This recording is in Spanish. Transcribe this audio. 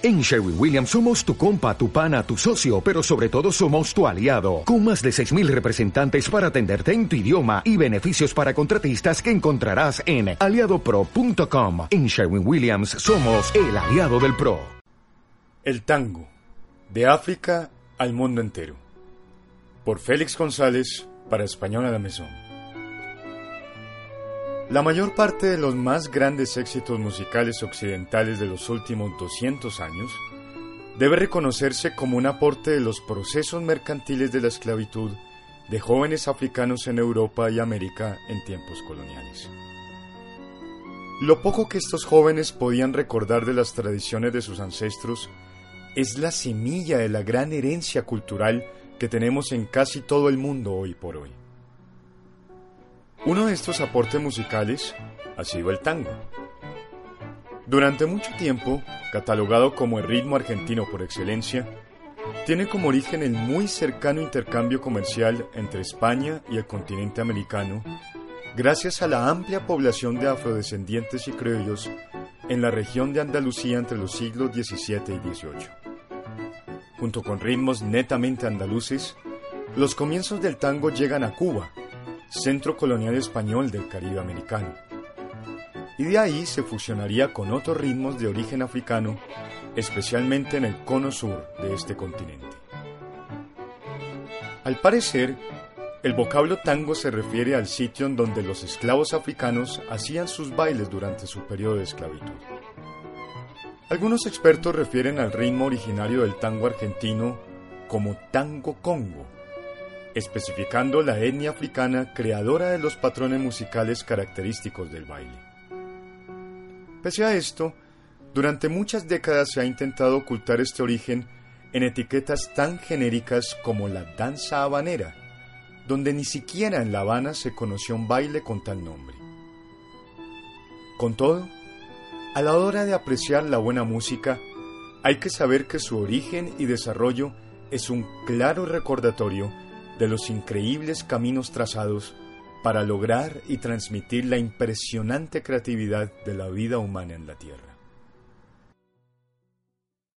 En Sherwin Williams somos tu compa, tu pana, tu socio, pero sobre todo somos tu aliado, con más de 6.000 representantes para atenderte en tu idioma y beneficios para contratistas que encontrarás en aliadopro.com. En Sherwin Williams somos el aliado del PRO. El tango, de África al mundo entero. Por Félix González, para Español a la Maison. La mayor parte de los más grandes éxitos musicales occidentales de los últimos 200 años debe reconocerse como un aporte de los procesos mercantiles de la esclavitud de jóvenes africanos en Europa y América en tiempos coloniales. Lo poco que estos jóvenes podían recordar de las tradiciones de sus ancestros es la semilla de la gran herencia cultural que tenemos en casi todo el mundo hoy por hoy. Uno de estos aportes musicales ha sido el tango. Durante mucho tiempo, catalogado como el ritmo argentino por excelencia, tiene como origen el muy cercano intercambio comercial entre España y el continente americano, gracias a la amplia población de afrodescendientes y criollos en la región de Andalucía entre los siglos XVII y XVIII. Junto con ritmos netamente andaluces, los comienzos del tango llegan a Cuba, centro colonial español del Caribe americano. Y de ahí se fusionaría con otros ritmos de origen africano, especialmente en el cono sur de este continente. Al parecer, el vocablo tango se refiere al sitio en donde los esclavos africanos hacían sus bailes durante su periodo de esclavitud. Algunos expertos refieren al ritmo originario del tango argentino como tango congo, especificando la etnia africana creadora de los patrones musicales característicos del baile. Pese a esto, durante muchas décadas se ha intentado ocultar este origen en etiquetas tan genéricas como la danza habanera, donde ni siquiera en La Habana se conoció un baile con tal nombre. Con todo, a la hora de apreciar la buena música, hay que saber que su origen y desarrollo es un claro recordatorio de los increíbles caminos trazados para lograr y transmitir la impresionante creatividad de la vida humana en la Tierra.